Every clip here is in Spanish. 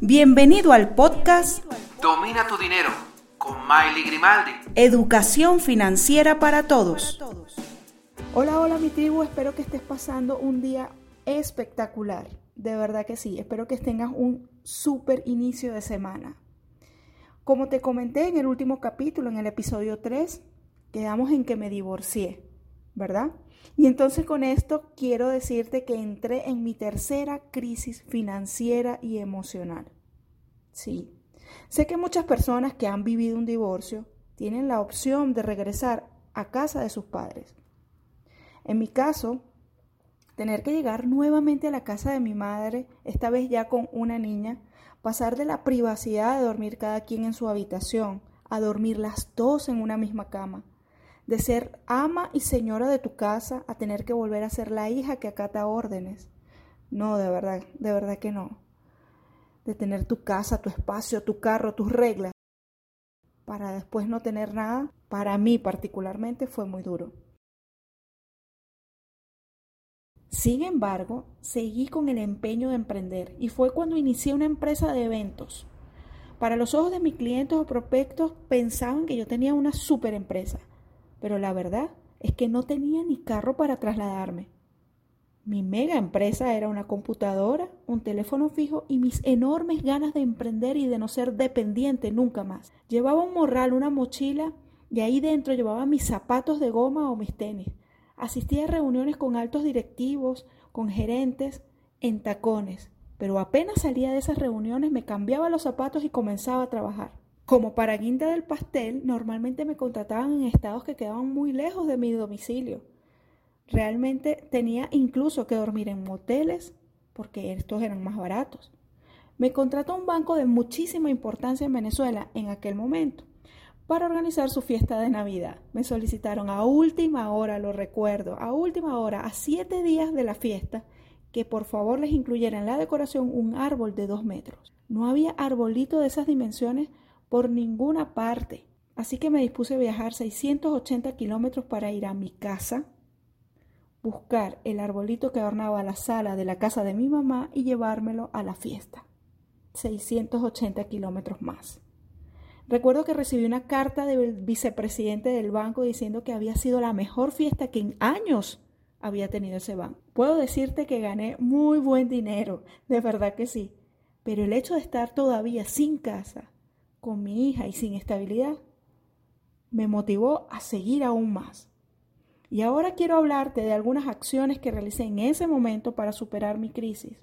Bienvenido al podcast Domina tu dinero con Miley Grimaldi. Educación Financiera para Todos. Hola, hola mi tribu, espero que estés pasando un día espectacular. De verdad que sí, espero que tengas un súper inicio de semana. Como te comenté en el último capítulo, en el episodio 3, quedamos en que me divorcié, ¿verdad? Y entonces con esto quiero decirte que entré en mi tercera crisis financiera y emocional. Sí, sé que muchas personas que han vivido un divorcio tienen la opción de regresar a casa de sus padres. En mi caso, tener que llegar nuevamente a la casa de mi madre, esta vez ya con una niña, pasar de la privacidad de dormir cada quien en su habitación a dormir las dos en una misma cama, de ser ama y señora de tu casa a tener que volver a ser la hija que acata órdenes. No, de verdad, de verdad que no. De tener tu casa, tu espacio, tu carro, tus reglas, para después no tener nada, para mí particularmente fue muy duro. Sin embargo, seguí con el empeño de emprender y fue cuando inicié una empresa de eventos. Para los ojos de mis clientes o prospectos pensaban que yo tenía una super empresa, pero la verdad es que no tenía ni carro para trasladarme. Mi mega empresa era una computadora, un teléfono fijo y mis enormes ganas de emprender y de no ser dependiente nunca más. Llevaba un morral, una mochila y ahí dentro llevaba mis zapatos de goma o mis tenis. Asistía a reuniones con altos directivos, con gerentes, en tacones, pero apenas salía de esas reuniones me cambiaba los zapatos y comenzaba a trabajar. Como para guinda del pastel, normalmente me contrataban en estados que quedaban muy lejos de mi domicilio. Realmente tenía incluso que dormir en moteles porque estos eran más baratos. Me contrató un banco de muchísima importancia en Venezuela en aquel momento para organizar su fiesta de Navidad. Me solicitaron a última hora, lo recuerdo, a última hora, a siete días de la fiesta, que por favor les incluyera en la decoración un árbol de dos metros. No había arbolito de esas dimensiones por ninguna parte. Así que me dispuse a viajar 680 kilómetros para ir a mi casa, buscar el arbolito que adornaba la sala de la casa de mi mamá y llevármelo a la fiesta. 680 kilómetros más. Recuerdo que recibí una carta del vicepresidente del banco diciendo que había sido la mejor fiesta que en años había tenido ese banco. Puedo decirte que gané muy buen dinero, de verdad que sí, pero el hecho de estar todavía sin casa, con mi hija y sin estabilidad, me motivó a seguir aún más. Y ahora quiero hablarte de algunas acciones que realicé en ese momento para superar mi crisis.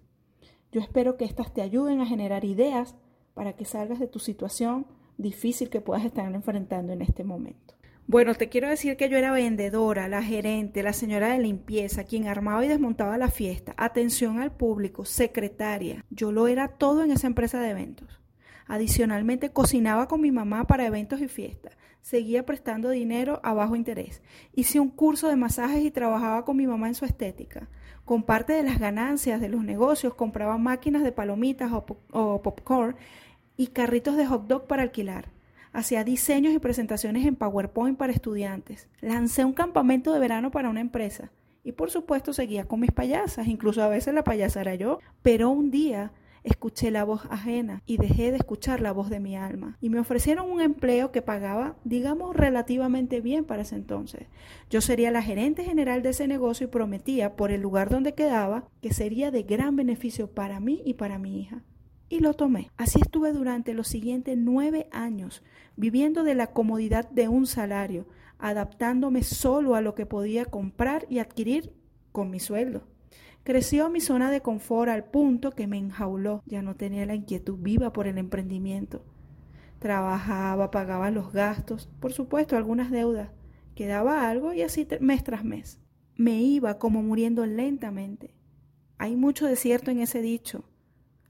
Yo espero que estas te ayuden a generar ideas para que salgas de tu situación difícil que puedas estar enfrentando en este momento. Bueno, te quiero decir que yo era vendedora, la gerente, la señora de limpieza, quien armaba y desmontaba la fiesta, atención al público, secretaria. Yo lo era todo en esa empresa de eventos. Adicionalmente, cocinaba con mi mamá para eventos y fiestas. Seguía prestando dinero a bajo interés. Hice un curso de masajes y trabajaba con mi mamá en su estética. Con parte de las ganancias de los negocios compraba máquinas de palomitas o, popcorn y carritos de hot dog para alquilar. Hacía diseños y presentaciones en PowerPoint para estudiantes. Lancé un campamento de verano para una empresa. Y por supuesto seguía con mis payasas, incluso a veces la payasa era yo. Pero un día escuché la voz ajena y dejé de escuchar la voz de mi alma. Y me ofrecieron un empleo que pagaba, digamos, relativamente bien para ese entonces. Yo sería la gerente general de ese negocio y prometía, por el lugar donde quedaba, que sería de gran beneficio para mí y para mi hija. Y lo tomé. Así estuve durante los siguientes nueve años, viviendo de la comodidad de un salario, adaptándome solo a lo que podía comprar y adquirir con mi sueldo. Creció mi zona de confort al punto que me enjauló. Ya no tenía la inquietud viva por el emprendimiento. Trabajaba, pagaba los gastos, por supuesto algunas deudas. Quedaba algo y así mes tras mes. Me iba como muriendo lentamente. Hay mucho de cierto en ese dicho.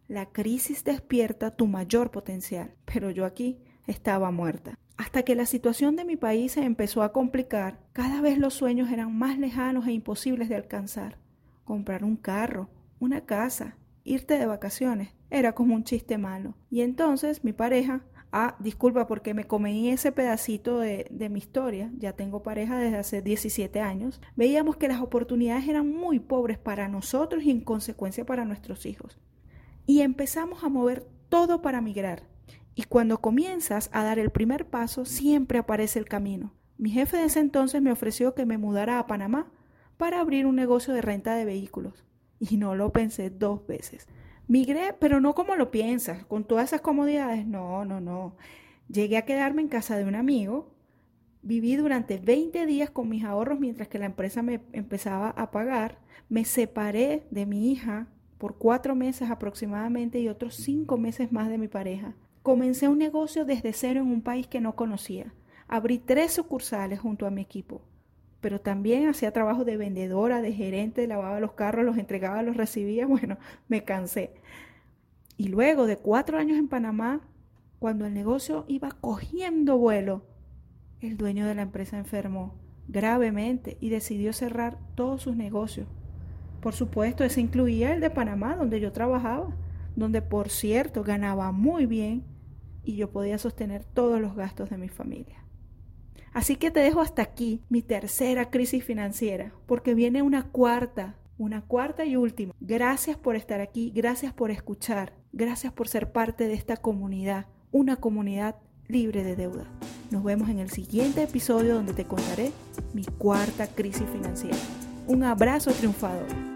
La crisis despierta tu mayor potencial, pero yo aquí estaba muerta. Hasta que la situación de mi país se empezó a complicar, cada vez los sueños eran más lejanos e imposibles de alcanzar comprar un carro, una casa, irte de vacaciones. Era como un chiste malo. Y entonces mi pareja, ah, disculpa porque me comí ese pedacito de, de, mi historia, ya tengo pareja desde hace 17 años, veíamos que las oportunidades eran muy pobres para nosotros y en consecuencia para nuestros hijos. Y empezamos a mover todo para migrar. Y cuando comienzas a dar el primer paso, siempre aparece el camino. Mi jefe de ese entonces me ofreció que me mudara a Panamá para abrir un negocio de renta de vehículos. Y no lo pensé dos veces. Migré, pero no como lo piensas, con todas esas comodidades. No, no, no. Llegué a quedarme en casa de un amigo. Viví durante 20 días con mis ahorros mientras que la empresa me empezaba a pagar. Me separé de mi hija por cuatro meses aproximadamente y otros cinco meses más de mi pareja. Comencé un negocio desde cero en un país que no conocía. Abrí tres sucursales junto a mi equipo, pero también hacía trabajo de vendedora, de gerente, lavaba los carros, los entregaba, los recibía. Bueno, me cansé. Y luego de cuatro años en Panamá, cuando el negocio iba cogiendo vuelo, el dueño de la empresa enfermó gravemente y decidió cerrar todos sus negocios. Por supuesto, ese incluía el de Panamá, donde yo trabajaba, donde por cierto ganaba muy bien y yo podía sostener todos los gastos de mi familia. Así que te dejo hasta aquí mi tercera crisis financiera, porque viene una cuarta, una cuarta y última. Gracias por estar aquí, gracias por escuchar, gracias por ser parte de esta comunidad, una comunidad libre de deuda. Nos vemos en el siguiente episodio donde te contaré mi cuarta crisis financiera. Un abrazo triunfador.